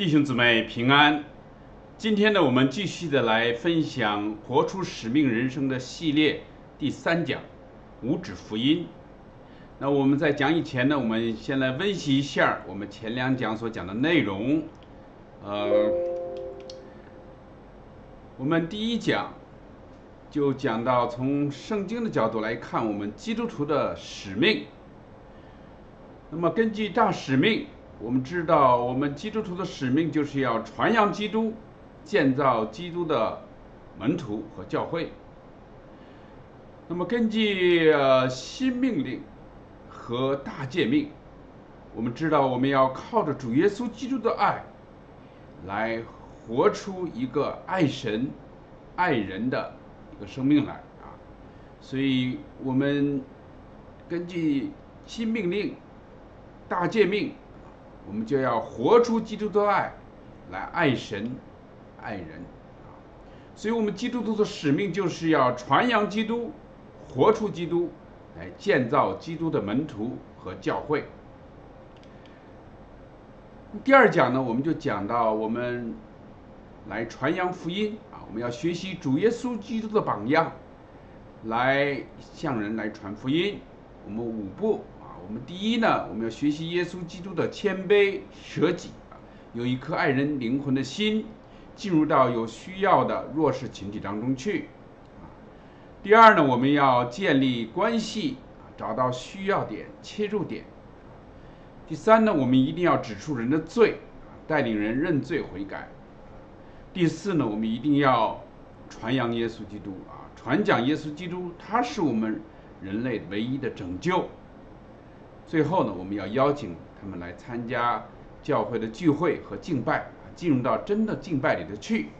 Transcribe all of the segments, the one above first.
弟兄姊妹平安。今天呢，我们继续的来分享《活出使命人生》的系列第三讲——五指福音。那我们在讲以前呢，我们先来温习一下我们前两讲所讲的内容。呃，我们第一讲就讲到从圣经的角度来看，我们基督徒的使命。那么根据大使命。我们知道，我们基督徒的使命就是要传扬基督，建造基督的门徒和教会。那么，根据呃新命令和大诫命，我们知道我们要靠着主耶稣基督的爱，来活出一个爱神、爱人的一个生命来啊。所以，我们根据新命令、大诫命。我们就要活出基督的爱，来爱神、爱人！所以，我们基督徒的使命就是要传扬基督，活出基督，来建造基督的门徒和教会。第二讲呢，我们就讲到我们来传扬福音啊，我们要学习主耶稣基督的榜样，来向人来传福音。我们五步。我们第一呢，我们要学习耶稣基督的谦卑舍己，有一颗爱人灵魂的心，进入到有需要的弱势群体当中去。第二呢，我们要建立关系，找到需要点切入点。第三呢，我们一定要指出人的罪，带领人认罪悔改。第四呢，我们一定要传扬耶稣基督啊，传讲耶稣基督，他是我们人类唯一的拯救。最后呢，我们要邀请他们来参加教会的聚会和敬拜，进入到真的敬拜里头去。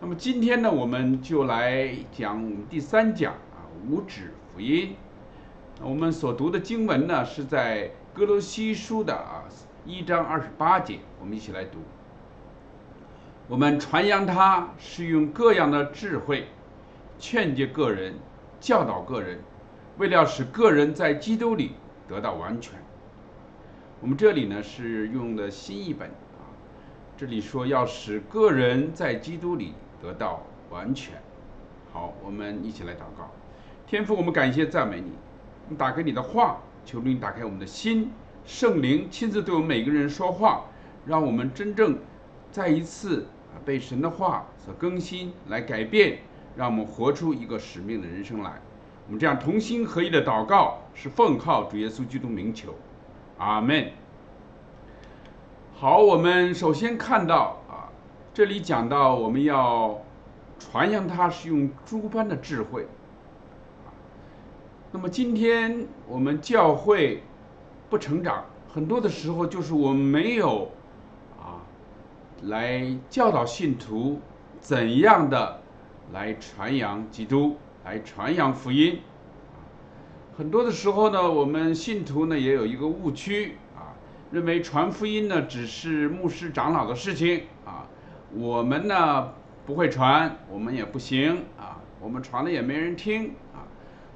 那么今天呢，我们就来讲第三讲啊，五指福音。我们所读的经文呢，是在哥罗西书的啊一章二十八节，我们一起来读。我们传扬他是用各样的智慧劝诫个人，教导个人，为了使个人在基督里。得到完全。我们这里呢是用的新译本啊，这里说要使个人在基督里得到完全。好，我们一起来祷告。天父，我们感谢赞美你，你打开你的话，求你打开我们的心，圣灵亲自对我们每个人说话，让我们真正再一次被神的话所更新，来改变，让我们活出一个使命的人生来。我们这样同心合一的祷告，是奉靠主耶稣基督名求，阿门。好，我们首先看到啊，这里讲到我们要传扬他是用诸般的智慧。那么今天我们教会不成长，很多的时候就是我们没有啊，来教导信徒怎样的来传扬基督。来传扬福音，很多的时候呢，我们信徒呢也有一个误区啊，认为传福音呢只是牧师长老的事情啊，我们呢不会传，我们也不行啊，我们传了也没人听啊，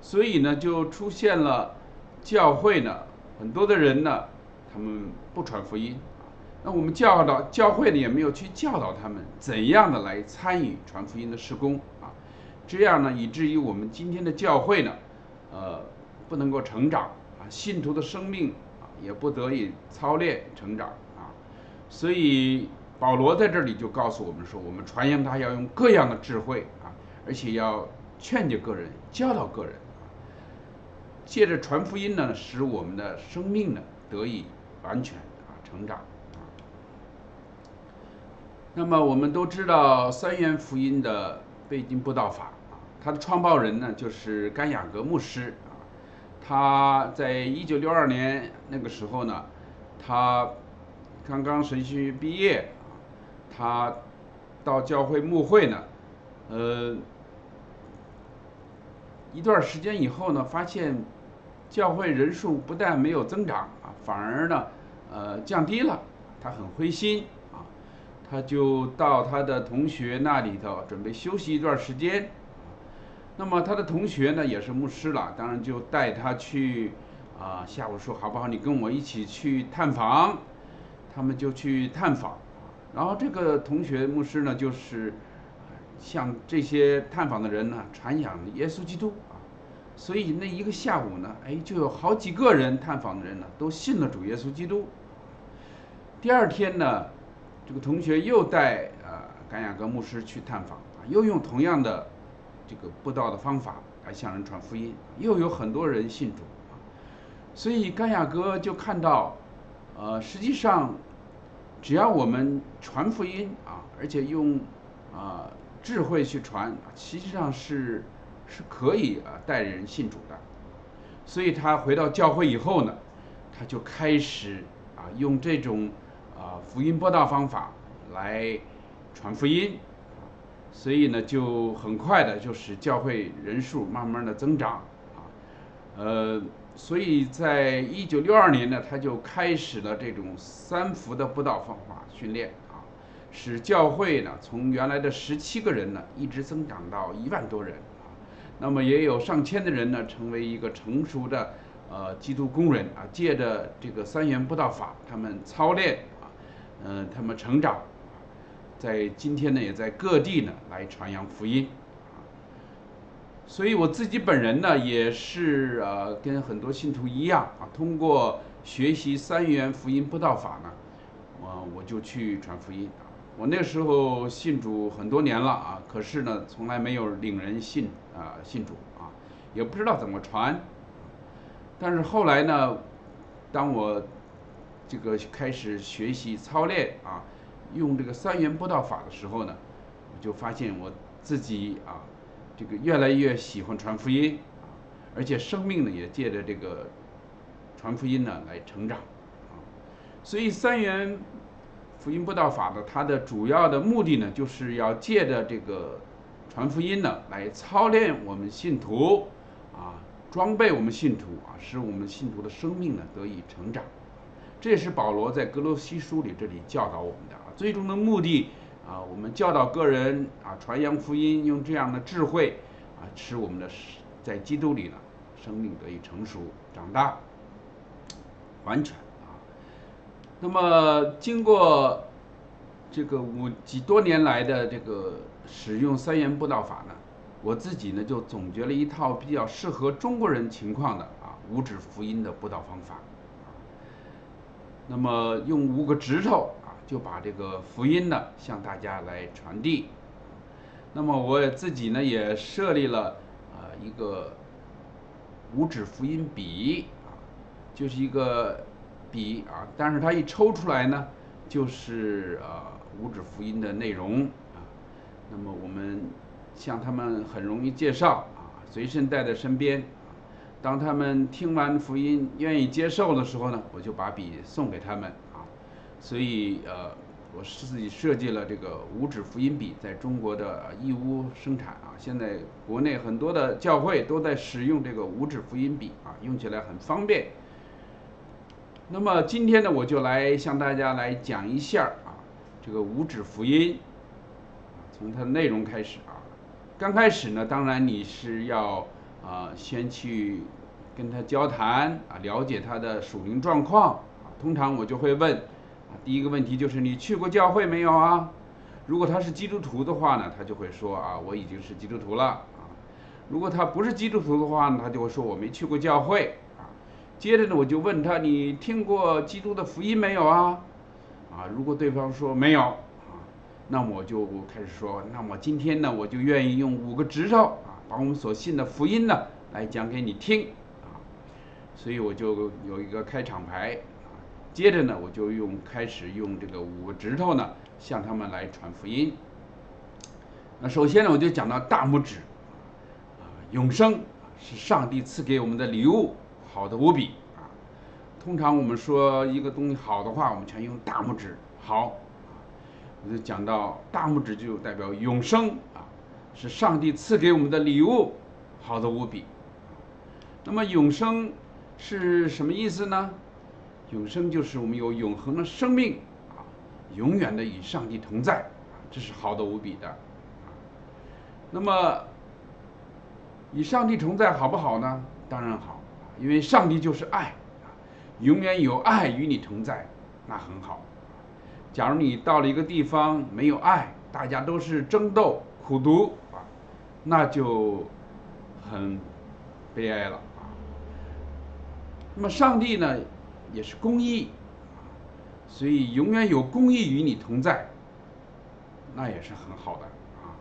所以呢就出现了教会呢很多的人呢，他们不传福音啊，那我们教导教会呢也没有去教导他们怎样的来参与传福音的施工啊。这样呢，以至于我们今天的教会呢，呃，不能够成长啊，信徒的生命啊，也不得以操练成长啊。所以保罗在这里就告诉我们说，我们传扬他要用各样的智慧啊，而且要劝诫个人、教导个人，借着传福音呢，使我们的生命呢得以完全啊成长啊。那么我们都知道三元福音的背经布道法。他的创办人呢，就是甘雅格牧师啊。他在一九六二年那个时候呢，他刚刚神学毕业啊，他到教会牧会呢，呃，一段时间以后呢，发现教会人数不但没有增长啊，反而呢，呃，降低了。他很灰心啊，他就到他的同学那里头准备休息一段时间。那么他的同学呢也是牧师了，当然就带他去，啊，下午说好不好？你跟我一起去探访。他们就去探访，然后这个同学牧师呢，就是向这些探访的人呢传扬耶稣基督啊，所以那一个下午呢，哎，就有好几个人探访的人呢都信了主耶稣基督。第二天呢，这个同学又带呃甘雅各牧师去探访啊，又用同样的这个布道的方法来向人传福音，又有很多人信主啊，所以甘雅各就看到，呃，实际上只要我们传福音啊，而且用啊智慧去传，实际上是是可以啊带人信主的。所以他回到教会以后呢，他就开始啊用这种。啊，福音播道方法来传福音，所以呢，就很快的就使教会人数慢慢的增长，啊，呃，所以在一九六二年呢，他就开始了这种三福的布道方法训练，啊，使教会呢从原来的十七个人呢，一直增长到一万多人，啊，那么也有上千的人呢，成为一个成熟的呃基督工人，啊，借着这个三元布道法，他们操练啊。嗯，他们成长，在今天呢，也在各地呢来传扬福音，所以我自己本人呢，也是呃跟很多信徒一样啊，通过学习三元福音布道法呢，我我就去传福音。我那时候信主很多年了啊，可是呢，从来没有领人信啊信主啊，也不知道怎么传。但是后来呢，当我这个开始学习操练啊，用这个三元布道法的时候呢，我就发现我自己啊，这个越来越喜欢传福音啊，而且生命呢也借着这个传福音呢来成长啊。所以三元福音布道法的它的主要的目的呢，就是要借着这个传福音呢来操练我们信徒啊，装备我们信徒啊，使我们信徒的生命呢得以成长。这也是保罗在格罗西书里这里教导我们，最终的目的啊，我们教导个人啊，传扬福音，用这样的智慧啊，使我们的在基督里呢，生命得以成熟长大完全啊。那么经过这个五几多年来的这个使用三元布道法呢，我自己呢就总结了一套比较适合中国人情况的啊五指福音的布道方法。那么用五个指头，就把这个福音呢向大家来传递。那么我自己呢也设立了啊一个五指福音笔啊，就是一个笔啊，但是它一抽出来呢，就是啊五指福音的内容啊。那么我们向他们很容易介绍啊，随身带在身边。当他们听完福音愿意接受的时候呢，我就把笔送给他们。所以呃，我是自己设计了这个五指福音笔，在中国的义乌生产啊。现在国内很多的教会都在使用这个五指福音笔啊，用起来很方便。那么今天呢，我就来向大家来讲一下啊，这个五指福音，从它的内容开始啊。刚开始呢，当然你是要。啊，先去跟他交谈啊，了解他的属灵状况。通常我就会问，第一个问题就是你去过教会没有啊？如果他是基督徒的话呢，他就会说啊，我已经是基督徒了啊。如果他不是基督徒的话呢，他就会说我没去过教会啊。接着呢，我就问他，你听过基督的福音没有啊？啊，如果对方说没有啊，那么我就开始说，那么今天呢，我就愿意用五个指头啊。把我们所信的福音呢，来讲给你听啊，所以我就有一个开场白，接着呢，我就用开始用这个五个指头呢，向他们来传福音。那首先呢，我就讲到大拇指啊，永生是上帝赐给我们的礼物，好的无比啊。通常我们说一个东西好的话，我们全用大拇指好，我就讲到大拇指就代表永生啊。是上帝赐给我们的礼物，好的无比。那么永生是什么意思呢？永生就是我们有永恒的生命啊，永远的与上帝同在这是好的无比的。那么与上帝同在好不好呢？当然好，因为上帝就是爱啊，永远有爱与你同在，那很好。假如你到了一个地方没有爱，大家都是争斗、苦读啊，那就很悲哀了啊。那么上帝呢，也是公义，所以永远有公义与你同在，那也是很好的啊。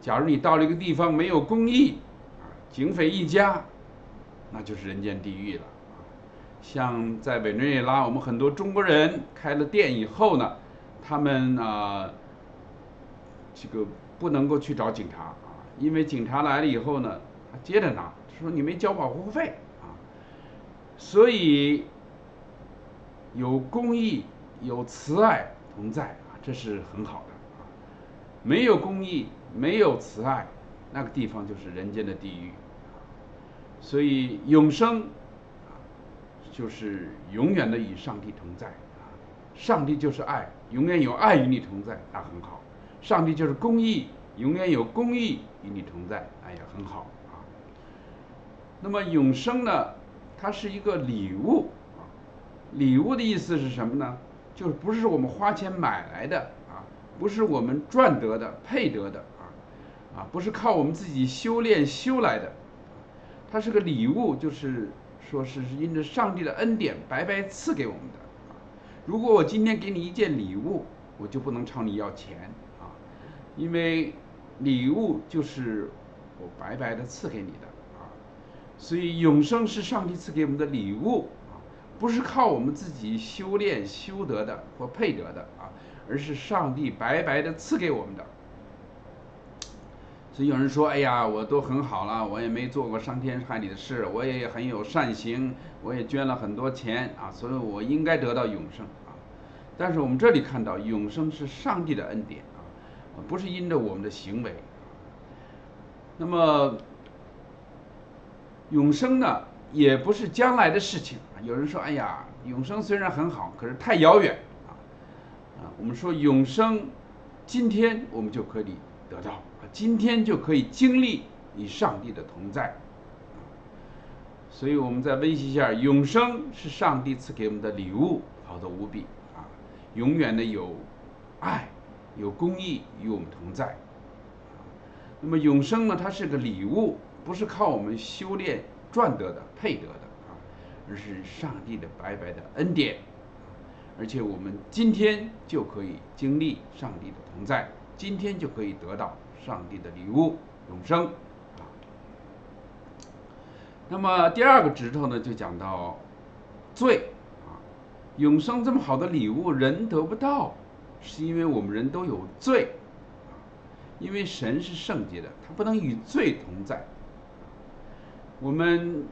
假如你到了一个地方没有公义啊，警匪一家，那就是人间地狱了。像在委内瑞拉，我们很多中国人开了店以后呢，他们啊，这个不能够去找警察啊，因为警察来了以后呢，他接着拿，说你没交保护费啊，所以有公义、有慈爱同在啊，这是很好的啊。没有公义、没有慈爱，那个地方就是人间的地狱。所以永生啊。就是永远的与上帝同在啊！上帝就是爱，永远有爱与你同在，那很好。上帝就是公义，永远有公义与你同在，那也很好啊。那么永生呢？它是一个礼物。礼物的意思是什么呢？就是不是我们花钱买来的啊，不是我们赚得的、配得的啊，啊，不是靠我们自己修炼修来的，它是个礼物，就是。说是是因着上帝的恩典白白赐给我们的！如果我今天给你一件礼物，我就不能朝你要钱啊，因为礼物就是我白白的赐给你的啊。所以永生是上帝赐给我们的礼物，不是靠我们自己修炼修得的或配得的啊，而是上帝白白的赐给我们的。所以有人说：“哎呀，我都很好了，我也没做过伤天害理的事，我也很有善行，我也捐了很多钱啊，所以我应该得到永生啊。”但是我们这里看到，永生是上帝的恩典啊，不是因着我们的行为。那么，永生呢，也不是将来的事情。有人说：“哎呀，永生虽然很好，可是太遥远啊。”啊，我们说永生，今天我们就可以得到。今天就可以经历与上帝的同在，所以我们再温习一下，永生是上帝赐给我们的礼物，好的无比啊！永远的有爱、有公义与我们同在。那么永生呢？它是个礼物，不是靠我们修炼赚得的、配得的啊，而是上帝的白白的恩典，而且我们今天就可以经历上帝的同在，今天就可以得到。上帝的礼物，永生啊。那么第二个指头呢，就讲到罪啊。永生这么好的礼物，人得不到，是因为我们人都有罪。因为神是圣洁的，他不能与罪同在。我们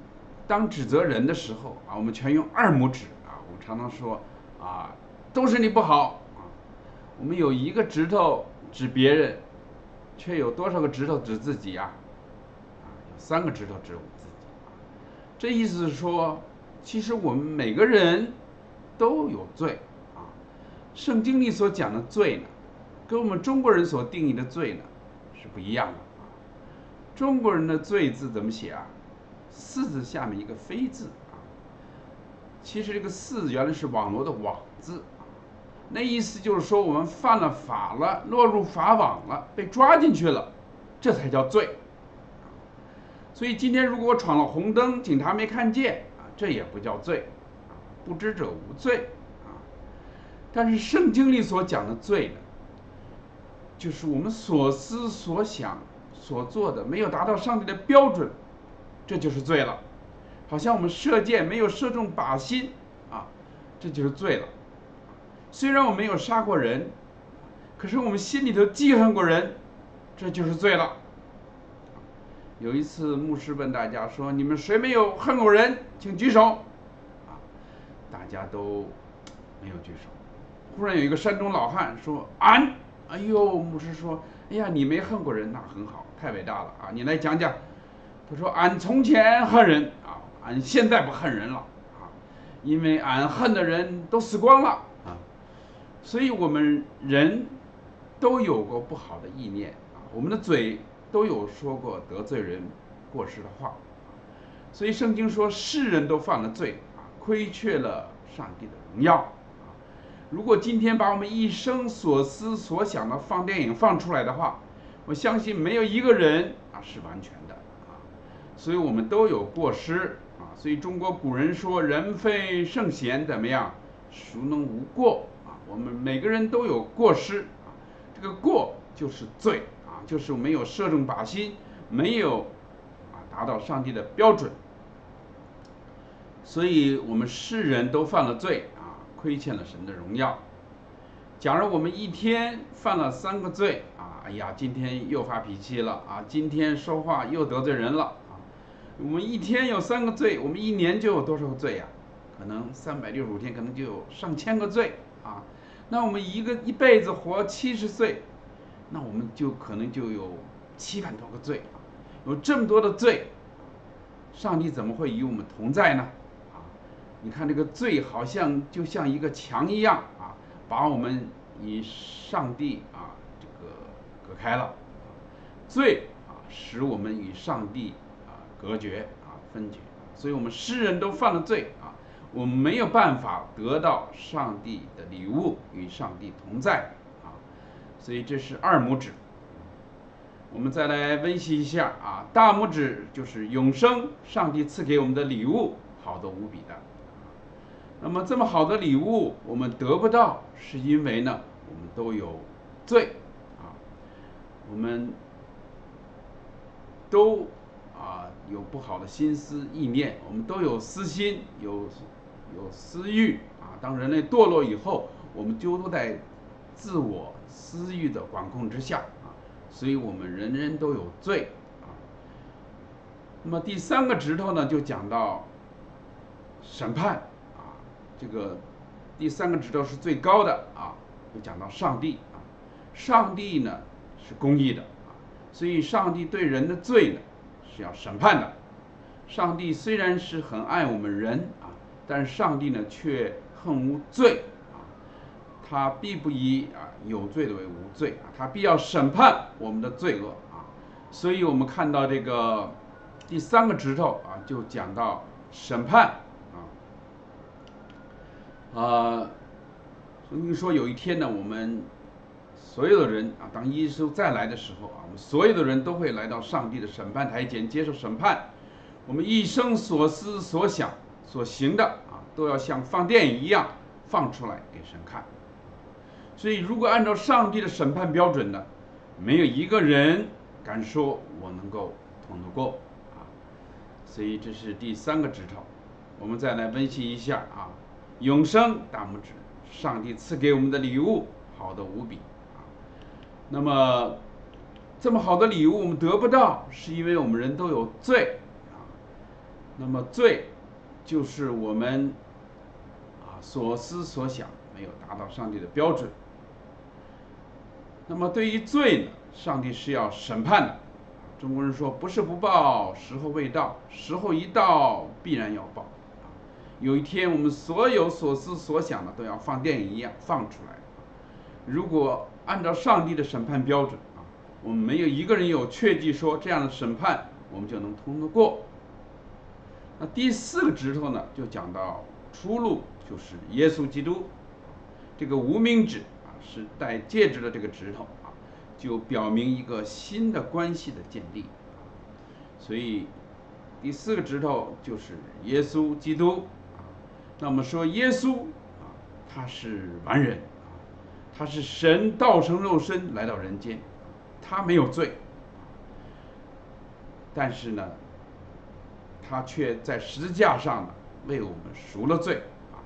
当指责人的时候啊，我们全用二拇指啊。我们常常说啊，都是你不好啊。我们有一个指头指别人。却有多少个指头指自己呀？啊，有三个指头指我自己。这意思是说，其实我们每个人都有罪啊。圣经里所讲的罪呢，跟我们中国人所定义的罪呢是不一样的啊。中国人的罪字怎么写啊？四字下面一个非字啊。其实这个四原来是网络的网字。那意思就是说，我们犯了法了，落入法网了，被抓进去了，这才叫罪。所以今天如果我闯了红灯，警察没看见啊，这也不叫罪，啊，不知者无罪，啊。但是圣经里所讲的罪呢，就是我们所思所想所做的没有达到上帝的标准，这就是罪了。好像我们射箭没有射中靶心，啊，这就是罪了。虽然我没有杀过人，可是我们心里头记恨过人，这就是罪了。有一次，牧师问大家说：“你们谁没有恨过人，请举手。”啊，大家都没有举手。忽然有一个山东老汉说：“俺。”哎呦，牧师说：“哎呀，你没恨过人，那很好，太伟大了啊！你来讲讲。”他说：“俺从前恨人啊，俺现在不恨人了啊，因为俺恨的人都死光了啊。”所以我们人都有过不好的意念啊，我们的嘴都有说过得罪人、过失的话，所以圣经说世人都犯了罪啊，亏缺了上帝的荣耀啊，如果今天把我们一生所思所想的放电影放出来的话，我相信没有一个人啊是完全的，所以我们都有过失啊。所以中国古人说“人非圣贤，怎么样？孰能无过？”啊，我们每个人都有过失啊，这个过就是罪啊，就是没有射中靶心，没有啊达到上帝的标准。所以我们世人都犯了罪啊，亏欠了神的荣耀。假如我们一天犯了三个罪啊，哎呀，今天又发脾气了啊，今天说话又得罪人了，我们一天有三个罪，我们一年就有多少个罪呀？可能三百六十五天，可能就有上千个罪啊。那我们一个一辈子活七十岁，那我们就可能就有七万多个罪啊，有这么多的罪，上帝怎么会与我们同在呢？啊你看这个罪好像就像一个墙一样啊，把我们与上帝啊这个隔开了。罪啊使我们与上帝隔绝啊分绝，所以我们世人都犯了罪啊，我们没有办法得到上帝的礼物与上帝同在啊，所以这是二拇指。我们再来温习一下啊，大拇指就是永生，上帝赐给我们的礼物，好的无比的。那么这么好的礼物我们得不到，是因为呢，我们都有罪啊，我们都有不好的心思意念，我们都有私心，有有私欲啊。当人类堕落以后，我们就都在自我私欲的管控之下啊，所以我们人人都有罪啊。那么第三个指头呢，就讲到审判啊。这个第三个指头是最高的啊，就讲到上帝啊，上帝呢是公义的啊，所以上帝对人的罪呢是要审判的。上帝虽然是很爱我们人啊，但是上帝呢却恨无罪啊，他必不以啊有罪的为无罪啊，他必要审判我们的罪恶啊，所以我们看到这个第三个指头啊，就讲到审判。啊，所以说有一天呢，我们所有的人啊，当耶稣再来的时候啊，我们所有的人都会来到上帝的审判台前接受审判。我们一生所思所想所行的啊，都要像放电影一样放出来给神看。所以，如果按照上帝的审判标准呢，没有一个人敢说我能够通得过啊。所以这是第三个指头。我们再来分析一下啊。永生大拇指，上帝赐给我们的礼物，好的无比。那么，这么好的礼物我们得不到，是因为我们人都有罪啊。那么罪，就是我们啊所思所想没有达到上帝的标准。那么对于罪呢，上帝是要审判的。中国人说不是不报，时候未到，时候一到，必然要报。有一天，我们所有所思所想的都要放电影一样放出来。如果按照上帝的审判标准啊，我们没有一个人有确据说这样的审判我们就能通得过。那第四个指头呢，就讲到出路，就是耶稣基督。这个无名指啊，是戴戒指的这个指头啊，就表明一个新的关系的建立。所以第四个指头就是耶稣基督。那么说，耶稣啊，他是完人，他是神道成肉身来到人间，他没有罪，但是呢，他却在十字架上呢为我们赎了罪啊。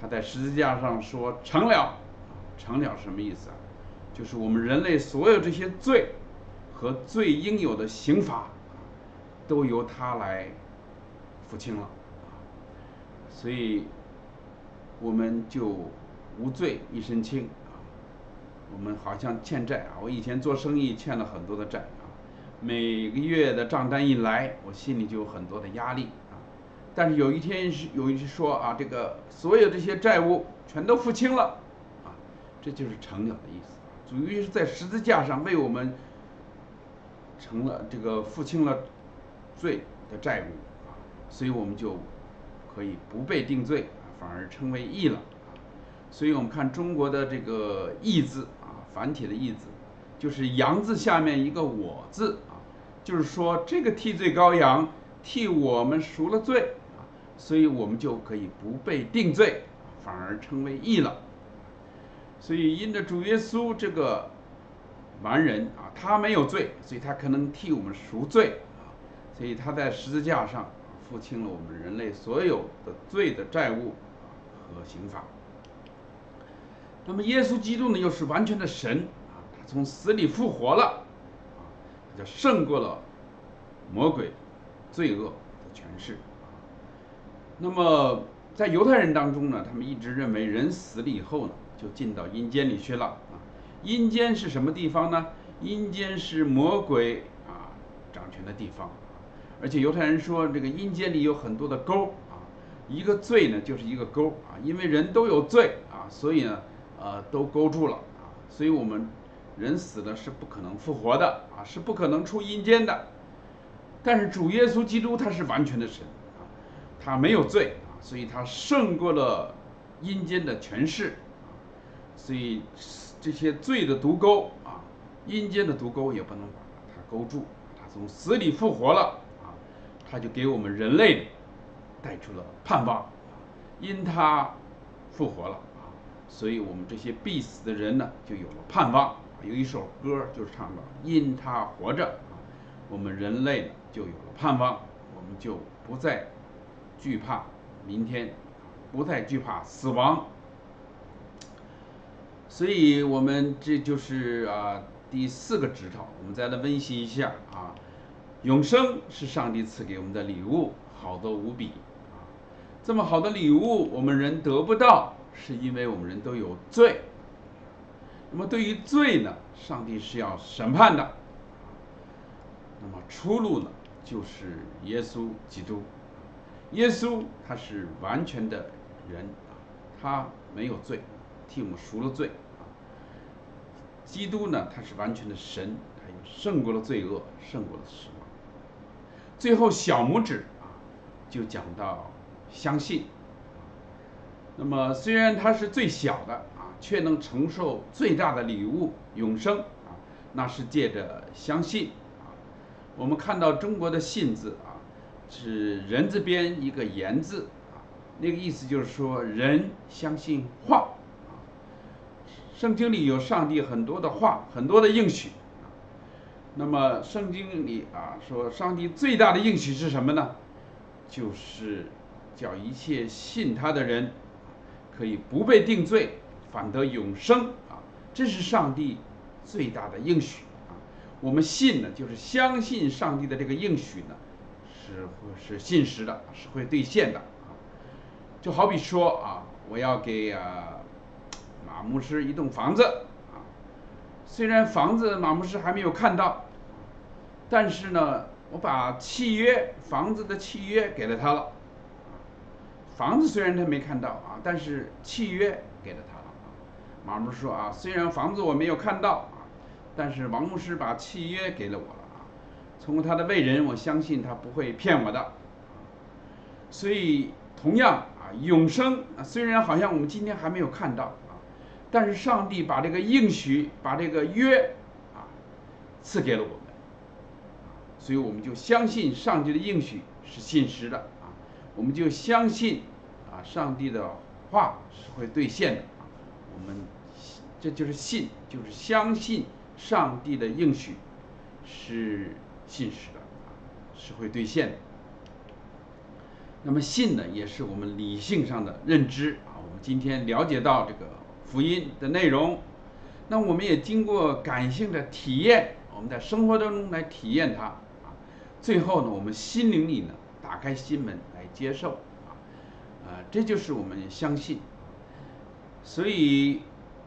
他在十字架上说成了，成了什么意思啊？就是我们人类所有这些罪和罪应有的刑罚，都由他来付清了。所以，我们就无罪一身轻啊。我们好像欠债啊，我以前做生意欠了很多的债啊，每个月的账单一来，我心里就有很多的压力啊。但是有一天是有一说啊，这个所有这些债务全都付清了啊，这就是成了的意思。主于是在十字架上为我们成了这个付清了罪的债务啊，所以我们就。可以不被定罪，反而称为义了。所以我们看中国的这个义字啊，繁体的义字，就是羊字下面一个我字啊，就是说这个替罪羔羊替我们赎了罪啊，所以我们就可以不被定罪，反而成为义了。所以因着主耶稣这个完人啊，他没有罪，所以他可能替我们赎罪啊，所以他在十字架上付清了我们人类所有的罪的债务和刑罚。那么耶稣基督呢，又是完全的神啊，他从死里复活了啊，他就胜过了魔鬼、罪恶的权势。那么在犹太人当中呢，他们一直认为人死了以后呢，就进到阴间里去了啊。阴间是什么地方呢？阴间是魔鬼啊掌权的地方，而且犹太人说这个阴间里有很多的沟啊，一个罪呢就是一个沟啊，因为人都有罪啊，所以呢呃都勾住了啊，所以我们人死了是不可能复活的啊，是不可能出阴间的。但是主耶稣基督他是完全的神啊，他没有罪啊，所以他胜过了阴间的权势啊，所以。这些罪的毒钩啊，阴间的毒钩也不能把它勾住。他从死里复活了啊，他就给我们人类带出了盼望。因他复活了，所以我们这些必死的人呢，就有了盼望。有一首歌就是唱的：因他活着啊，我们人类呢就有了盼望，我们就不再惧怕明天，不再惧怕死亡。所以，我们这就是啊第四个指头，我们再来温习一下啊。永生是上帝赐给我们的礼物，好的无比啊。这么好的礼物，我们人得不到，是因为我们人都有罪。那么对于罪呢，上帝是要审判的。那么出路呢，就是耶稣基督。耶稣他是完全的人，他没有罪，替我们赎了罪。基督呢，他是完全的神，他又胜过了罪恶，胜过了死亡。最后小拇指啊，就讲到相信。那么虽然他是最小的啊，却能承受最大的礼物永生啊，那是借着相信啊。我们看到中国的信字啊，是人字边一个言字啊，那个意思就是说人相信话啊。圣经里有上帝很多的话，很多的应许啊。那么圣经里啊说，上帝最大的应许是什么呢？就是叫一切信他的人可以不被定罪，反得永生啊。这是上帝最大的应许啊。我们信呢，就是相信上帝的这个应许呢，是是信实的，是会兑现的啊。就好比说啊，我要给啊。马牧师一栋房子啊，虽然房子马牧师还没有看到，但是呢，我把契约房子的契约给了他了。房子虽然他没看到啊，但是契约给了他了啊。马牧说啊，虽然房子我没有看到啊，但是王牧师把契约给了我了啊。通过他的为人，我相信他不会骗我的。所以同样啊，永生啊，虽然好像我们今天还没有看到啊。但是上帝把这个应许，把这个约啊赐给了我们，所以我们就相信上帝的应许是信实的，我们就相信啊上帝的话是会兑现的，我们这就是信，就是相信上帝的应许是信实的，是会兑现的。那么信呢，也是我们理性上的认知啊，我们今天了解到这个。福音的内容，那我们也经过感性的体验，我们在生活当中来体验它啊。最后呢，我们心灵里呢打开心门来接受啊，啊，这就是我们相信。所以，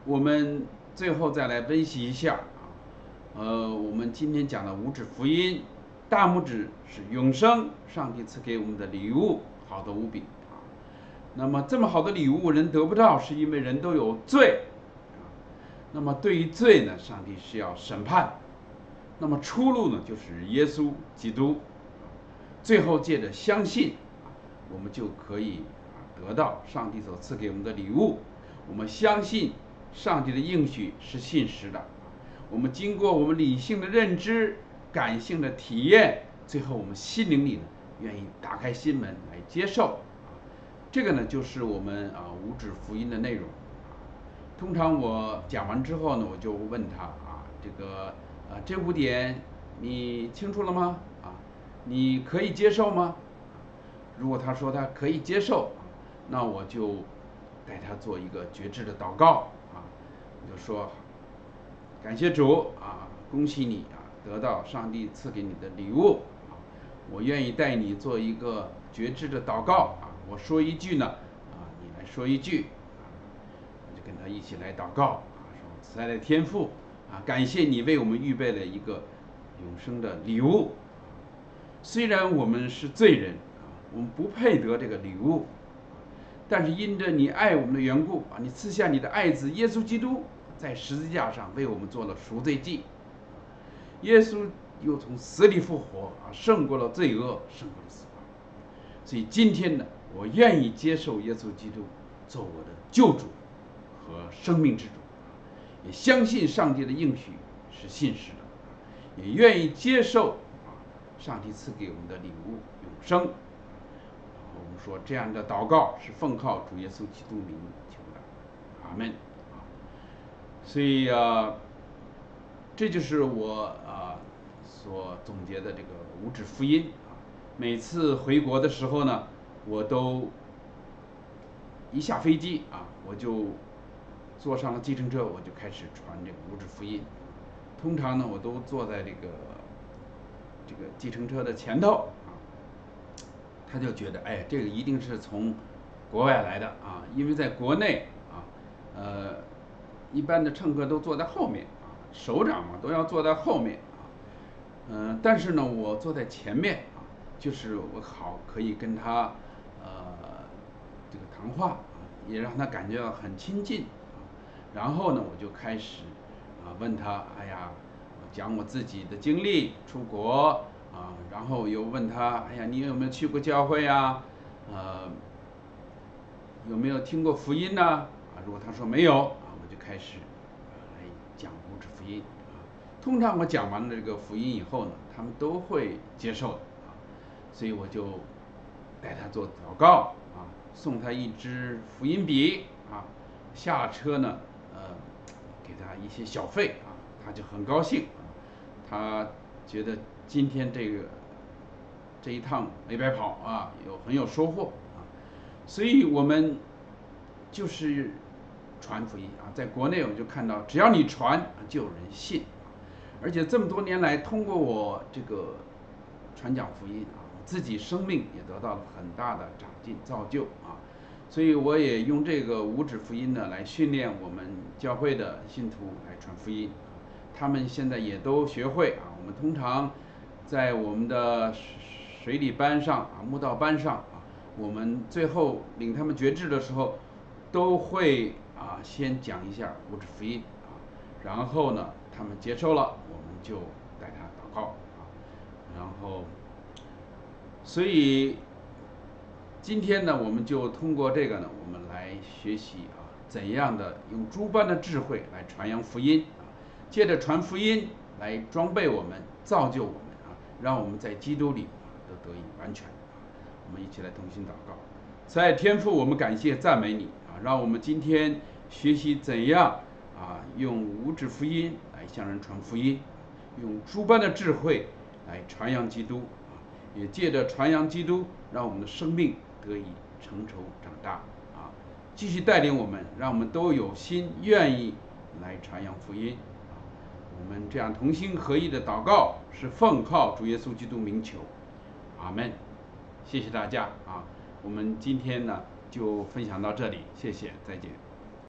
我们最后再来分析一下啊，呃，我们今天讲的五指福音，大拇指是永生，上帝赐给我们的礼物，好的无比啊。那么这么好的礼物人得不到，是因为人都有罪。那么对于罪呢，上帝是要审判。那么出路呢，就是耶稣基督。最后借着相信，我们就可以得到上帝所赐给我们的礼物。我们相信上帝的应许是信实的。我们经过我们理性的认知、感性的体验，最后我们心灵里呢，愿意打开心门来接受。这个呢，就是我们啊五指福音的内容。通常我讲完之后呢，我就问他啊，这个啊这五点你清楚了吗？你可以接受吗？如果他说他可以接受，那我就带他做一个觉知的祷告啊，我就说。感谢主啊，恭喜你啊，得到上帝赐给你的礼物啊！我愿意带你做一个觉知的祷告啊！我说一句呢，啊，你来说一句啊，我就跟他一起来祷告啊，说慈爱的天父啊，感谢你为我们预备了一个永生的礼物。虽然我们是罪人，我们不配得这个礼物，但是因着你爱我们的缘故啊，你赐下你的爱子耶稣基督。在十字架上为我们做了赎罪祭，耶稣又从死里复活啊，胜过了罪恶，胜过了死亡。所以今天呢，我愿意接受耶稣基督做我的救主和生命之主，也相信上帝的应许是信实的，也愿意接受上帝赐给我们的礼物永生。我们说这样的祷告是奉靠主耶稣基督名求的，阿门。所以啊，这就是我啊所总结的这个五指福音啊。每次回国的时候呢，我都一下飞机啊，我就坐上了计程车，我就开始传这个五指福音。通常呢，我都坐在这个这个计程车的前头啊。他就觉得，哎，这个一定是从国外来的啊，因为在国内啊，呃。一般的乘客都坐在后面啊，首长嘛都要坐在后面啊，嗯，但是呢，我坐在前面啊，就是我好可以跟他呃这个谈话啊，也让他感觉到很亲近啊。然后呢，我就开始啊问他，哎呀，讲我自己的经历，出国啊，然后又问他，哎呀，你有没有去过教会啊？呃，有没有听过福音呢？啊，如果他说没有。啊，我就开始来讲五指福音啊，通常我讲完了这个福音以后呢，他们都会接受啊，所以我就带他做祷告啊，送他一支福音笔啊，下车呢呃给他一些小费啊，他就很高兴啊，他觉得今天这个这一趟没白跑啊，有很有收获啊，所以我们就是。传福音啊，在国内我们就看到，只要你传，就有人信，而且这么多年来，通过我这个传讲福音啊，自己生命也得到了很大的长进造就啊，所以我也用这个五指福音呢来训练我们教会的信徒来传福音，他们现在也都学会啊，我们通常在我们的水里班上啊，木道班上啊，我们最后领他们觉知的时候，都会。啊，先讲一下五指福音啊，然后呢，他们接受了，我们就带他祷告啊，然后，所以今天呢，我们就通过这个呢，我们来学习啊，怎样的用诸般的智慧来传扬福音，借着传福音来装备我们、造就我们啊，让我们在基督里都得以完全，我们一起来同心祷告，在天父，我们感谢赞美你啊。让我们今天学习怎样啊，用五指福音来向人传福音，用诸般的智慧来传扬基督啊，也借着传扬基督，让我们的生命得以成熟长大啊，继续带领我们，让我们都有心愿意来传扬福音。我们这样同心合意的祷告，是奉靠主耶稣基督名求，阿门。谢谢大家啊，我们今天呢。就分享到这里，谢谢，再见。